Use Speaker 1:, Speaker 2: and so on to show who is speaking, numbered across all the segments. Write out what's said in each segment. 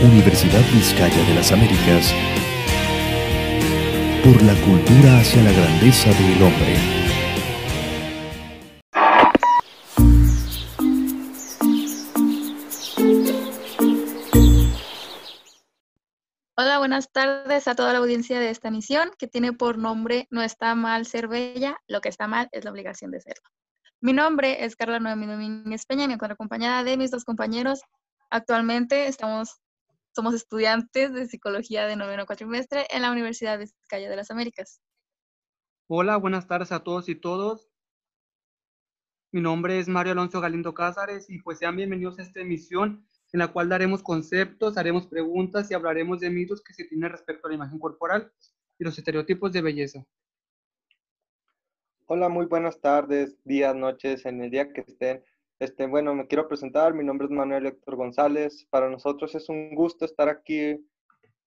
Speaker 1: Universidad Vizcaya de las Américas, por la cultura hacia la grandeza del hombre.
Speaker 2: Hola, buenas tardes a toda la audiencia de esta misión que tiene por nombre No está mal ser bella, lo que está mal es la obligación de serlo. Mi nombre es Carla Noemí Domínguez Peña y me encuentro acompañada de mis dos compañeros. Actualmente estamos somos estudiantes de psicología de noveno cuatrimestre en la Universidad de Vizcaya de las Américas.
Speaker 3: Hola, buenas tardes a todos y todos. Mi nombre es Mario Alonso Galindo Cázares y pues sean bienvenidos a esta emisión en la cual daremos conceptos, haremos preguntas y hablaremos de mitos que se tienen respecto a la imagen corporal y los estereotipos de belleza.
Speaker 4: Hola, muy buenas tardes, días, noches, en el día que estén. Este, bueno, me quiero presentar, mi nombre es Manuel Héctor González. Para nosotros es un gusto estar aquí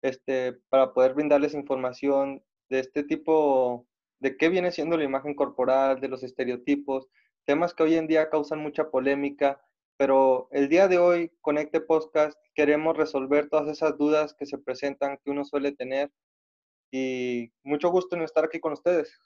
Speaker 4: este, para poder brindarles información de este tipo, de qué viene siendo la imagen corporal, de los estereotipos, temas que hoy en día causan mucha polémica, pero el día de hoy, con este podcast, queremos resolver todas esas dudas que se presentan, que uno suele tener, y mucho gusto en estar aquí con ustedes.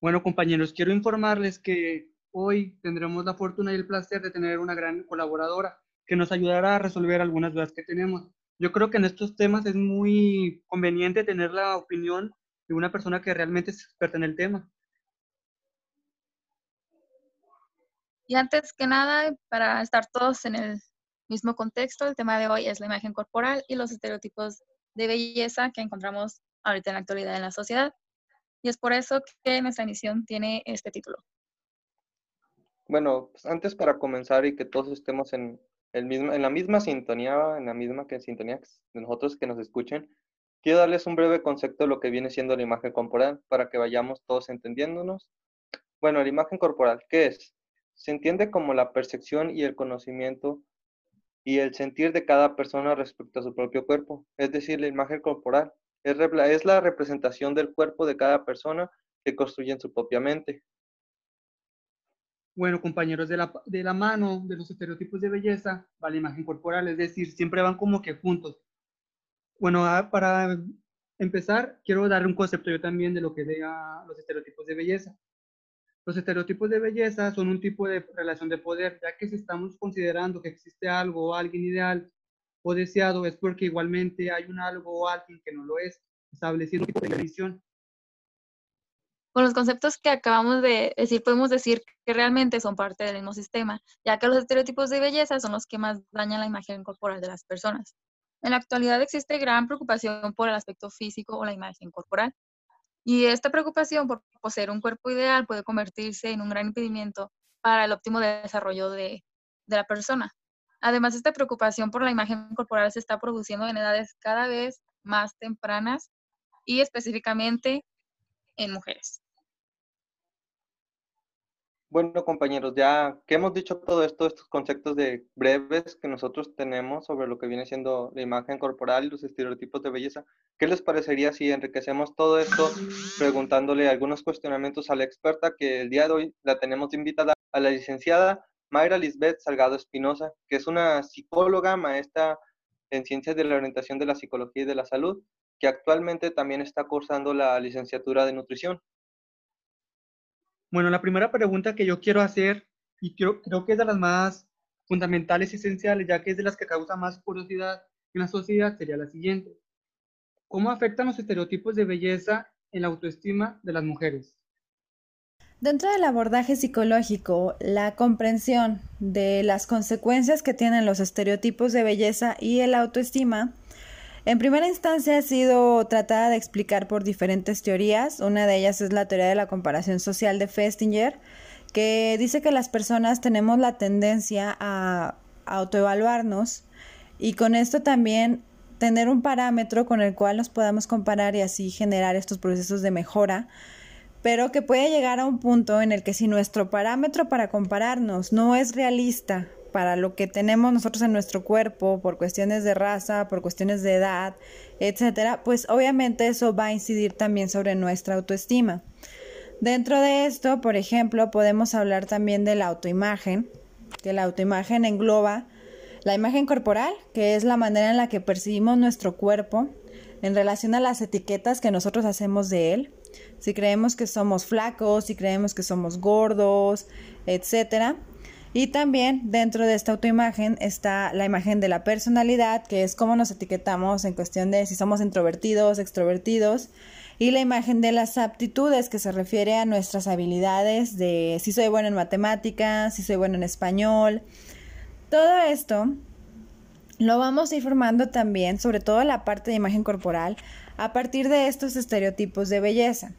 Speaker 3: Bueno, compañeros, quiero informarles que Hoy tendremos la fortuna y el placer de tener una gran colaboradora que nos ayudará a resolver algunas dudas que tenemos. Yo creo que en estos temas es muy conveniente tener la opinión de una persona que realmente es experta en el tema.
Speaker 2: Y antes que nada, para estar todos en el mismo contexto, el tema de hoy es la imagen corporal y los estereotipos de belleza que encontramos ahorita en la actualidad en la sociedad. Y es por eso que nuestra emisión tiene este título,
Speaker 4: bueno, pues antes para comenzar y que todos estemos en, la misma sintonía, en la misma que sintonía de nosotros que nos escuchen, quiero darles un breve concepto de lo que viene siendo la imagen corporal para que vayamos todos entendiéndonos. Bueno, la imagen corporal, ¿qué es? Se entiende como la percepción y el conocimiento y el sentir de cada persona respecto a su propio cuerpo. Es decir, la imagen corporal es, es la representación del cuerpo de cada persona que construye en su propia mente.
Speaker 3: Bueno, compañeros, de la, de la mano de los estereotipos de belleza va la imagen corporal, es decir, siempre van como que juntos. Bueno, ah, para empezar, quiero darle un concepto yo también de lo que diga los estereotipos de belleza. Los estereotipos de belleza son un tipo de relación de poder, ya que si estamos considerando que existe algo o alguien ideal o deseado, es porque igualmente hay un algo o alguien que no lo es, estableciendo un tipo de visión
Speaker 2: con los conceptos que acabamos de decir, podemos decir que realmente son parte del mismo sistema, ya que los estereotipos de belleza son los que más dañan la imagen corporal de las personas. En la actualidad existe gran preocupación por el aspecto físico o la imagen corporal. Y esta preocupación por poseer un cuerpo ideal puede convertirse en un gran impedimento para el óptimo desarrollo de, de la persona. Además, esta preocupación por la imagen corporal se está produciendo en edades cada vez más tempranas y específicamente en mujeres.
Speaker 4: Bueno, compañeros, ya que hemos dicho todo esto, estos conceptos de breves que nosotros tenemos sobre lo que viene siendo la imagen corporal y los estereotipos de belleza, ¿qué les parecería si enriquecemos todo esto preguntándole algunos cuestionamientos a la experta que el día de hoy la tenemos invitada a la licenciada Mayra Lisbeth Salgado Espinosa, que es una psicóloga, maestra en ciencias de la orientación de la psicología y de la salud, que actualmente también está cursando la licenciatura de nutrición.
Speaker 3: Bueno, la primera pregunta que yo quiero hacer, y creo, creo que es de las más fundamentales y esenciales, ya que es de las que causa más curiosidad en la sociedad, sería la siguiente. ¿Cómo afectan los estereotipos de belleza en la autoestima de las mujeres?
Speaker 5: Dentro del abordaje psicológico, la comprensión de las consecuencias que tienen los estereotipos de belleza y el autoestima en primera instancia ha sido tratada de explicar por diferentes teorías. Una de ellas es la teoría de la comparación social de Festinger, que dice que las personas tenemos la tendencia a autoevaluarnos y con esto también tener un parámetro con el cual nos podamos comparar y así generar estos procesos de mejora, pero que puede llegar a un punto en el que si nuestro parámetro para compararnos no es realista para lo que tenemos nosotros en nuestro cuerpo, por cuestiones de raza, por cuestiones de edad, etcétera, pues obviamente eso va a incidir también sobre nuestra autoestima. Dentro de esto, por ejemplo, podemos hablar también de la autoimagen, que la autoimagen engloba La imagen corporal, que es la manera en la que percibimos nuestro cuerpo en relación a las etiquetas que nosotros hacemos de él. Si creemos que somos flacos, si creemos que somos gordos, etcétera. Y también dentro de esta autoimagen está la imagen de la personalidad, que es cómo nos etiquetamos en cuestión de si somos introvertidos, extrovertidos, y la imagen de las aptitudes, que se refiere a nuestras habilidades de si soy bueno en matemáticas, si soy bueno en español. Todo esto lo vamos a ir formando también, sobre todo la parte de imagen corporal, a partir de estos estereotipos de belleza.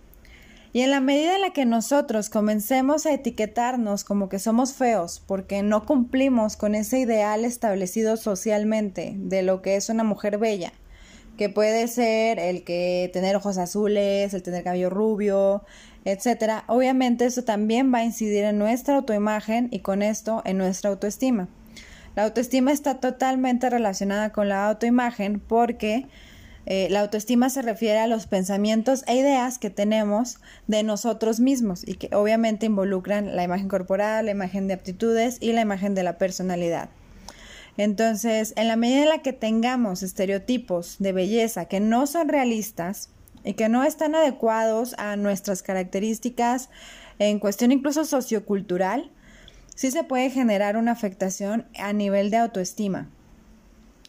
Speaker 5: Y en la medida en la que nosotros comencemos a etiquetarnos como que somos feos porque no cumplimos con ese ideal establecido socialmente de lo que es una mujer bella, que puede ser el que tener ojos azules, el tener cabello rubio, etcétera, obviamente eso también va a incidir en nuestra autoimagen y con esto en nuestra autoestima. La autoestima está totalmente relacionada con la autoimagen porque eh, la autoestima se refiere a los pensamientos e ideas que tenemos de nosotros mismos y que obviamente involucran la imagen corporal, la imagen de aptitudes y la imagen de la personalidad. Entonces, en la medida en la que tengamos estereotipos de belleza que no son realistas y que no están adecuados a nuestras características en cuestión incluso sociocultural, sí se puede generar una afectación a nivel de autoestima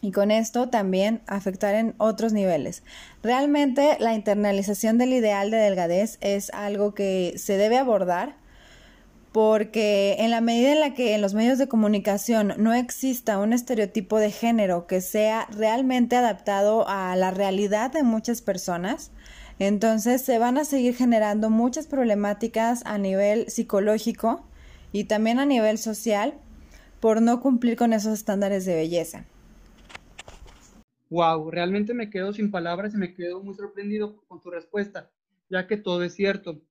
Speaker 5: y con esto también afectar en otros niveles. Realmente la internalización del ideal de delgadez es algo que se debe abordar porque en la medida en la que en los medios de comunicación no exista un estereotipo de género que sea realmente adaptado a la realidad de muchas personas, entonces se van a seguir generando muchas problemáticas a nivel psicológico y también a nivel social por no cumplir con esos estándares de belleza
Speaker 3: wow, realmente me quedo sin palabras y me quedo muy sorprendido con tu respuesta, ya que todo es cierto.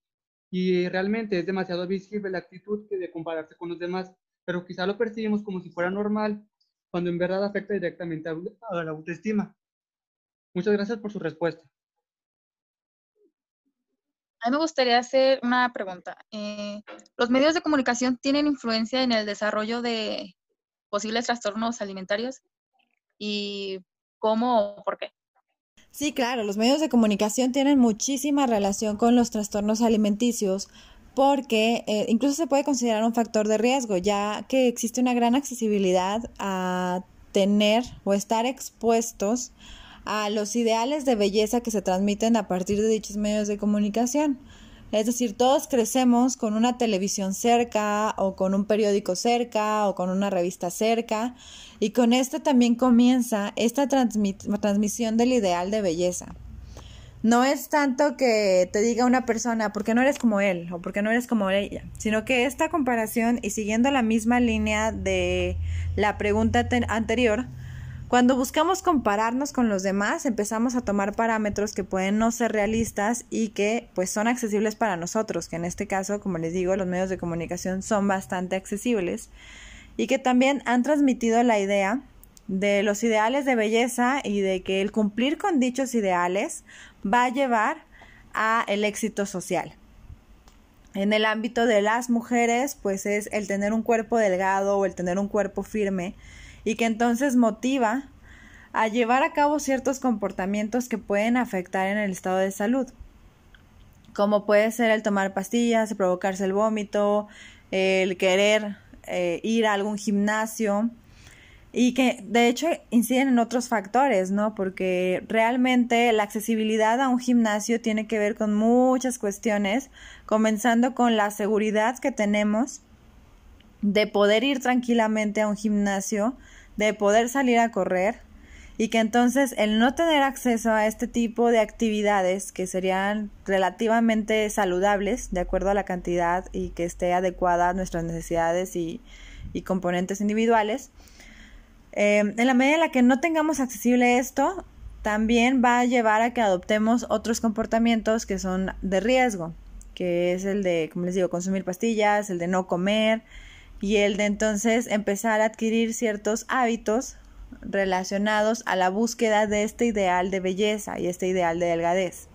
Speaker 3: Y realmente es demasiado visible la actitud de compararse con los demás, pero quizá lo percibimos como si fuera normal, cuando en verdad afecta directamente a la autoestima. Muchas gracias por su respuesta.
Speaker 2: A mí me gustaría hacer una pregunta. Eh, ¿Los medios de comunicación tienen influencia en el desarrollo de posibles trastornos alimentarios? Y cómo o por qué.
Speaker 5: Sí, claro, los medios de comunicación tienen muchísima relación con los trastornos alimenticios porque eh, incluso se puede considerar un factor de riesgo, ya que existe una gran accesibilidad a tener o estar expuestos a los ideales de belleza que se transmiten a partir de dichos medios de comunicación. Es decir, todos crecemos con una televisión cerca o con un periódico cerca o con una revista cerca y con esto también comienza esta transmisión del ideal de belleza. No es tanto que te diga una persona porque no eres como él o porque no eres como ella, sino que esta comparación y siguiendo la misma línea de la pregunta anterior, cuando buscamos compararnos con los demás, empezamos a tomar parámetros que pueden no ser realistas y que pues son accesibles para nosotros, que en este caso, como les digo, los medios de comunicación son bastante accesibles y que también han transmitido la idea de los ideales de belleza y de que el cumplir con dichos ideales va a llevar a el éxito social. En el ámbito de las mujeres, pues es el tener un cuerpo delgado o el tener un cuerpo firme y que entonces motiva a llevar a cabo ciertos comportamientos que pueden afectar en el estado de salud, como puede ser el tomar pastillas, provocarse el vómito, el querer eh, ir a algún gimnasio y que de hecho inciden en otros factores, ¿no? Porque realmente la accesibilidad a un gimnasio tiene que ver con muchas cuestiones, comenzando con la seguridad que tenemos de poder ir tranquilamente a un gimnasio, de poder salir a correr y que entonces el no tener acceso a este tipo de actividades que serían relativamente saludables de acuerdo a la cantidad y que esté adecuada a nuestras necesidades y, componentes individuales, eh, en la medida en la que no tengamos accesible esto, también va a llevar a que adoptemos otros comportamientos que son de riesgo, que es el de, como les digo, consumir pastillas, el de no comer, y el de entonces empezar a adquirir ciertos hábitos relacionados a la búsqueda de este ideal de belleza y este ideal de delgadez.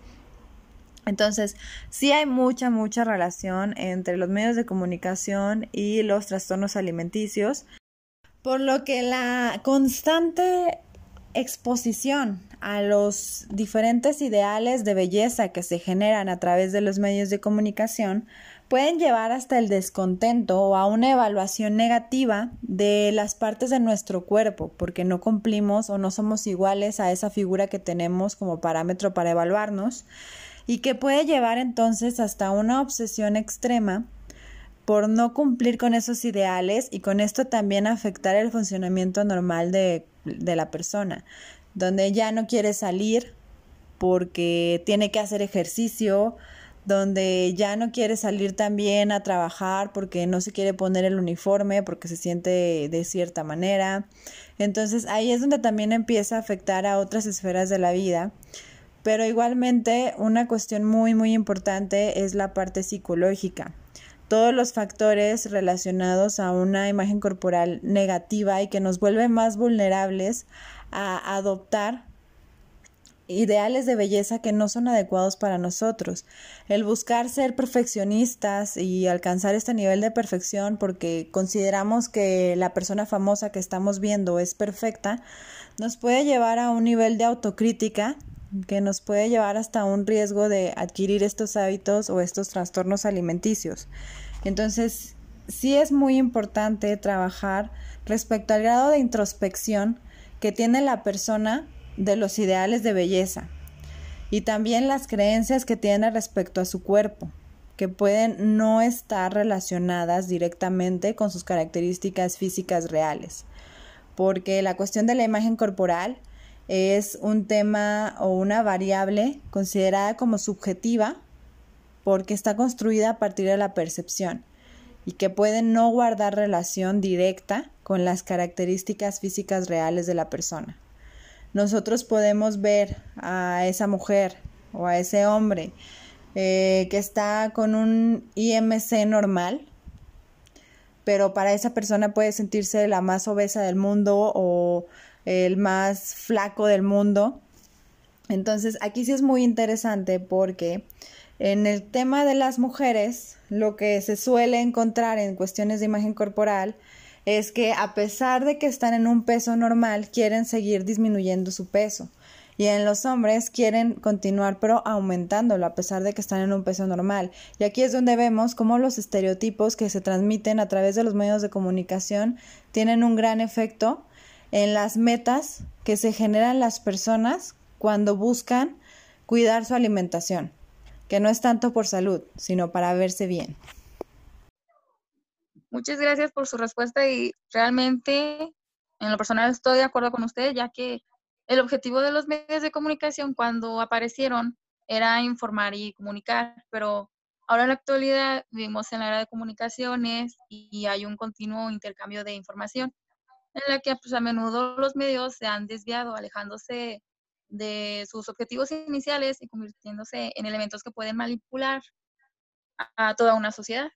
Speaker 5: Entonces, sí hay mucha, mucha relación entre los medios de comunicación y los trastornos alimenticios, Por lo que la constante exposición a los diferentes ideales de belleza que se generan a través de los medios de comunicación pueden llevar hasta el descontento o a una evaluación negativa de las partes de nuestro cuerpo, porque no cumplimos o no somos iguales a esa figura que tenemos como parámetro para evaluarnos, y que puede llevar entonces hasta una obsesión extrema por no cumplir con esos ideales y con esto también afectar el funcionamiento normal de, de la persona, donde ya no quiere salir porque tiene que hacer ejercicio, donde ya no quiere salir también a trabajar porque no se quiere poner el uniforme, porque se siente de cierta manera. Entonces ahí es donde también empieza a afectar a otras esferas de la vida. Pero igualmente una cuestión muy muy importante es la parte psicológica. Todos los factores relacionados a una imagen corporal negativa y que nos vuelve más vulnerables a adoptar ideales de belleza que no son adecuados para nosotros. El buscar ser perfeccionistas y alcanzar este nivel de perfección porque consideramos que la persona famosa que estamos viendo es perfecta, nos puede llevar a un nivel de autocrítica que nos puede llevar hasta un riesgo de adquirir estos hábitos o estos trastornos alimenticios. Entonces, sí es muy importante trabajar respecto al grado de introspección que tiene la persona de los ideales de belleza y también las creencias que tiene respecto a su cuerpo, que pueden no estar relacionadas directamente con sus características físicas reales, porque la cuestión de la imagen corporal es un tema o una variable considerada como subjetiva porque está construida a partir de la percepción y que puede no guardar relación directa con las características físicas reales de la persona. Nosotros podemos ver a esa mujer o a ese hombre eh, que está con un IMC normal, pero para esa persona puede sentirse la más obesa del mundo o el más flaco del mundo. Entonces, aquí sí es muy interesante porque en el tema de las mujeres, lo que se suele encontrar en cuestiones de imagen corporal es que a pesar de que están en un peso normal, quieren seguir disminuyendo su peso. Y en los hombres quieren continuar pero aumentándolo a pesar de que están en un peso normal. Y aquí es donde vemos cómo los estereotipos que se transmiten a través de los medios de comunicación tienen un gran efecto en las metas que se generan las personas cuando buscan cuidar su alimentación, que no es tanto por salud, sino para verse bien.
Speaker 2: Muchas gracias por su respuesta y realmente en lo personal estoy de acuerdo con usted, ya que el objetivo de los medios de comunicación cuando aparecieron era informar y comunicar, pero ahora en la actualidad vivimos en la era de comunicaciones y hay un continuo intercambio de información en la que pues, a menudo los medios se han desviado, alejándose de sus objetivos iniciales y convirtiéndose en elementos que pueden manipular a toda una sociedad.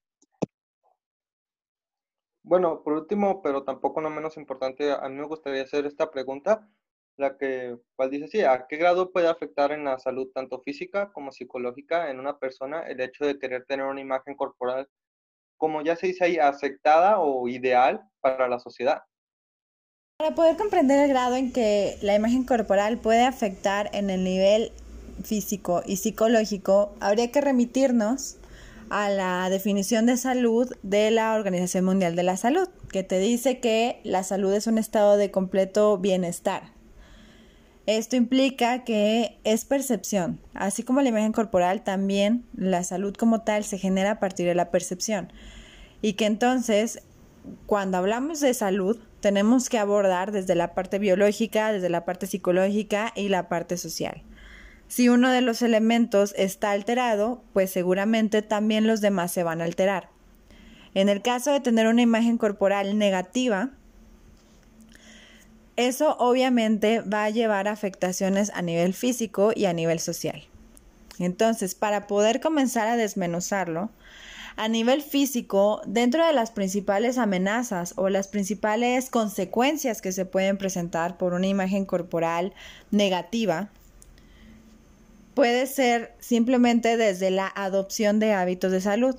Speaker 4: Bueno, por último, pero tampoco no menos importante, a mí me gustaría hacer esta pregunta, la que, cual dice así, ¿a qué grado puede afectar en la salud tanto física como psicológica en una persona el hecho de querer tener una imagen corporal, como ya se dice ahí, aceptada o ideal para la sociedad?
Speaker 5: Para poder comprender el grado en que la imagen corporal puede afectar en el nivel físico y psicológico, habría que remitirnos a la definición de salud de la Organización Mundial de la Salud, que te dice que la salud es un estado de completo bienestar. Esto implica que es percepción, así como la imagen corporal, también la salud como tal se genera a partir de la percepción. Y que entonces, cuando hablamos de salud, tenemos que abordar desde la parte biológica, desde la parte psicológica y la parte social. Si uno de los elementos está alterado, pues seguramente también los demás se van a alterar. En el caso de tener una imagen corporal negativa, eso obviamente va a llevar a afectaciones a nivel físico y a nivel social. Entonces, para poder comenzar a desmenuzarlo, a nivel físico, dentro de las principales amenazas o las principales consecuencias que se pueden presentar por una imagen corporal negativa, puede ser simplemente desde la adopción de hábitos de salud.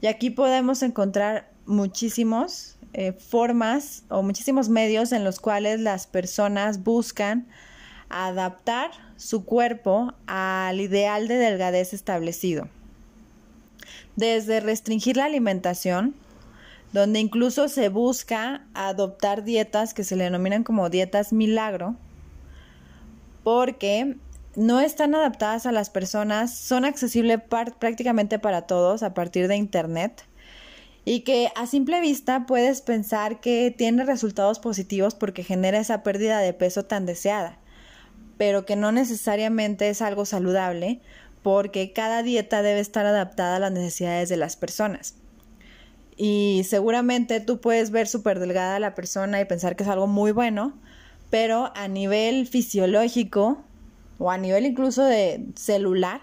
Speaker 5: Y aquí podemos encontrar muchísimos eh, formas o muchísimos medios en los cuales las personas buscan adaptar su cuerpo al ideal de delgadez establecido. Desde restringir la alimentación, donde incluso se busca adoptar dietas que se le denominan como dietas milagro, porque no están adaptadas a las personas, son accesibles prácticamente para todos a partir de Internet y que a simple vista puedes pensar que tiene resultados positivos porque genera esa pérdida de peso tan deseada, pero que no necesariamente es algo saludable porque cada dieta debe estar adaptada a las necesidades de las personas. Y seguramente tú puedes ver súper delgada a la persona y pensar que es algo muy bueno, pero a nivel fisiológico o a nivel incluso de celular,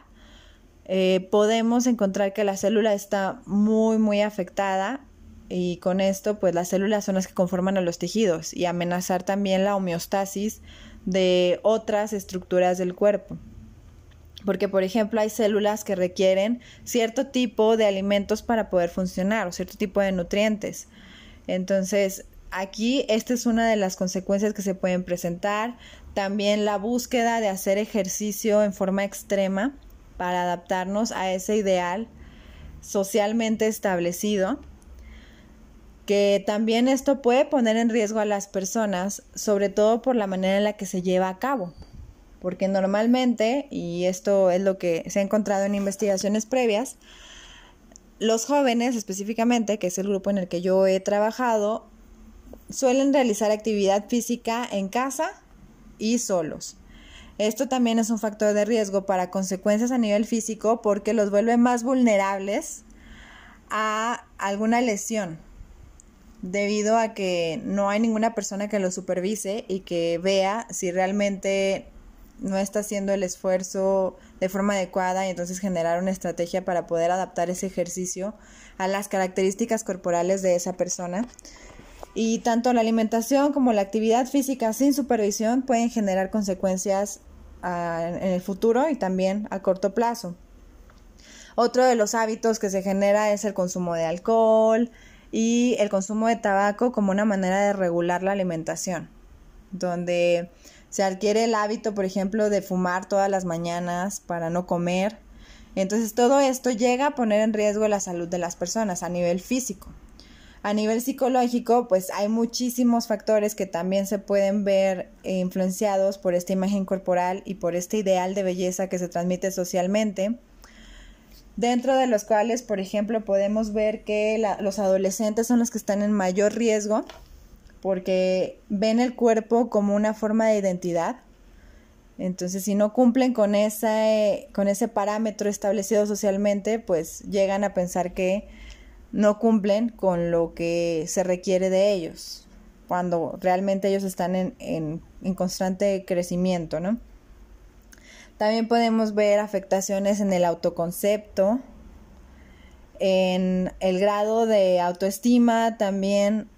Speaker 5: eh, podemos encontrar que la célula está muy, muy afectada y con esto, pues las células son las que conforman a los tejidos y amenazar también la homeostasis de otras estructuras del cuerpo. Porque, por ejemplo, hay células que requieren cierto tipo de alimentos para poder funcionar o cierto tipo de nutrientes. Entonces, aquí esta es una de las consecuencias que se pueden presentar. También la búsqueda de hacer ejercicio en forma extrema para adaptarnos a ese ideal socialmente establecido, que también esto puede poner en riesgo a las personas, sobre todo por la manera en la que se lleva a cabo, porque normalmente, y esto es lo que se ha encontrado en investigaciones previas, los jóvenes específicamente, que es el grupo en el que yo he trabajado, suelen realizar actividad física en casa y solos. Esto también es un factor de riesgo para consecuencias a nivel físico porque los vuelve más vulnerables a alguna lesión debido a que no hay ninguna persona que lo supervise y que vea si realmente no está haciendo el esfuerzo de forma adecuada y entonces generar una estrategia para poder adaptar ese ejercicio a las características corporales de esa persona. Y tanto la alimentación como la actividad física sin supervisión pueden generar consecuencias en el futuro y también a corto plazo. Otro de los hábitos que se genera es el consumo de alcohol y el consumo de tabaco como una manera de regular la alimentación, donde se adquiere el hábito, por ejemplo, de fumar todas las mañanas para no comer. Entonces todo esto llega a poner en riesgo la salud de las personas a nivel físico. A nivel psicológico, pues hay muchísimos factores que también se pueden ver influenciados por esta imagen corporal y por este ideal de belleza que se transmite socialmente, dentro de los cuales, por ejemplo, podemos ver que los adolescentes son los que están en mayor riesgo porque ven el cuerpo como una forma de identidad. Entonces, si no cumplen con, con ese parámetro establecido socialmente, pues llegan a pensar que no cumplen con lo que se requiere de ellos, cuando realmente ellos están en, en, constante crecimiento, ¿no? También podemos ver afectaciones en el autoconcepto, en el grado de autoestima, también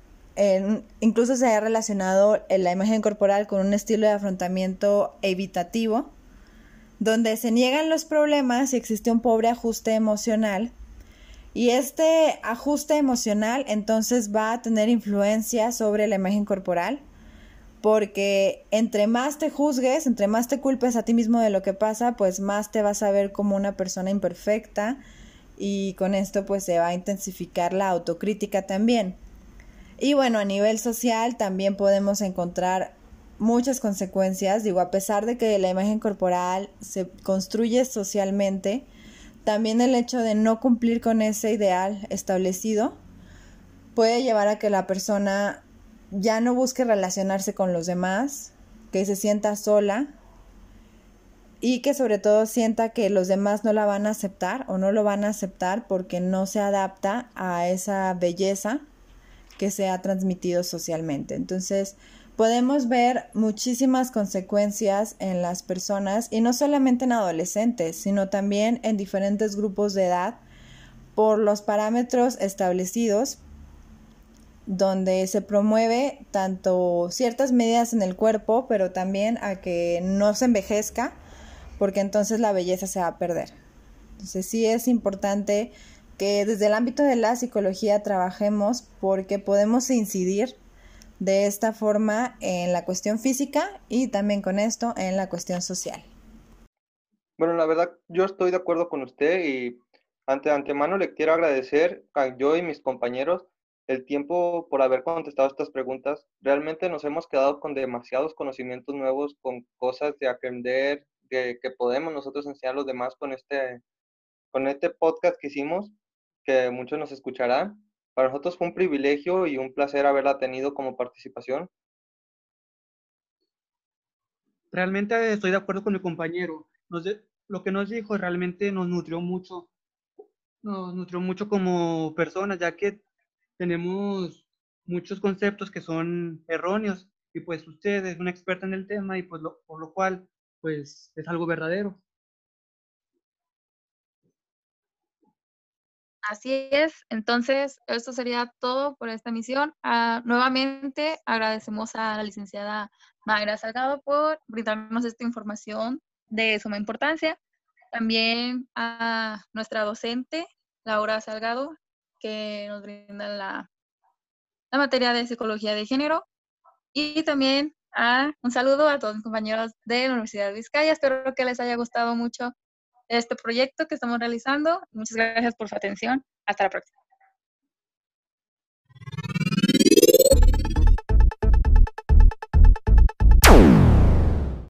Speaker 5: incluso se ha relacionado la imagen corporal con un estilo de afrontamiento evitativo, donde se niegan los problemas y existe un pobre ajuste emocional y este ajuste emocional entonces va a tener influencia sobre la imagen corporal, porque entre más te juzgues, entre más te culpes a ti mismo de lo que pasa, pues más te vas a ver como una persona imperfecta y con esto pues se va a intensificar la autocrítica también. Y bueno, a nivel social también podemos encontrar muchas consecuencias, digo, a pesar de que la imagen corporal se construye socialmente, también el hecho de no cumplir con ese ideal establecido puede llevar a que la persona ya no busque relacionarse con los demás, que se sienta sola y que sobre todo sienta que los demás no la van a aceptar o no lo van a aceptar porque no se adapta a esa belleza que se ha transmitido socialmente. Entonces, podemos ver muchísimas consecuencias en las personas y no solamente en adolescentes, sino también en diferentes grupos de edad por los parámetros establecidos donde se promueve tanto ciertas medidas en el cuerpo, pero también a que no se envejezca, porque entonces la belleza se va a perder. Entonces sí es importante que desde el ámbito de la psicología trabajemos porque podemos incidir de esta forma en la cuestión física y también con esto en la cuestión social.
Speaker 4: Bueno, la verdad, yo estoy de acuerdo con usted y ante antemano le quiero agradecer a yo y mis compañeros el tiempo por haber contestado estas preguntas. Realmente nos hemos quedado con demasiados conocimientos nuevos, con cosas de aprender, de, que podemos nosotros enseñar a los demás con este, con este podcast que hicimos, que muchos nos escucharán. Para nosotros fue un privilegio y un placer haberla tenido como participación.
Speaker 3: Realmente estoy de acuerdo con mi compañero. lo que nos dijo realmente nos nutrió mucho, nos nutrió mucho como personas, ya que tenemos muchos conceptos que son erróneos y pues usted es una experta en el tema y pues por lo cual pues es algo verdadero.
Speaker 2: Así es, entonces esto sería todo por esta emisión. Ah, nuevamente agradecemos a la licenciada Magra Salgado por brindarnos esta información de suma importancia. También a nuestra docente, Laura Salgado, que nos brinda la, materia de psicología de género. Y también a, un saludo a todos mis compañeros de la Universidad de Vizcaya. Espero que les haya gustado mucho este proyecto que estamos realizando. Muchas gracias por su atención. Hasta la próxima.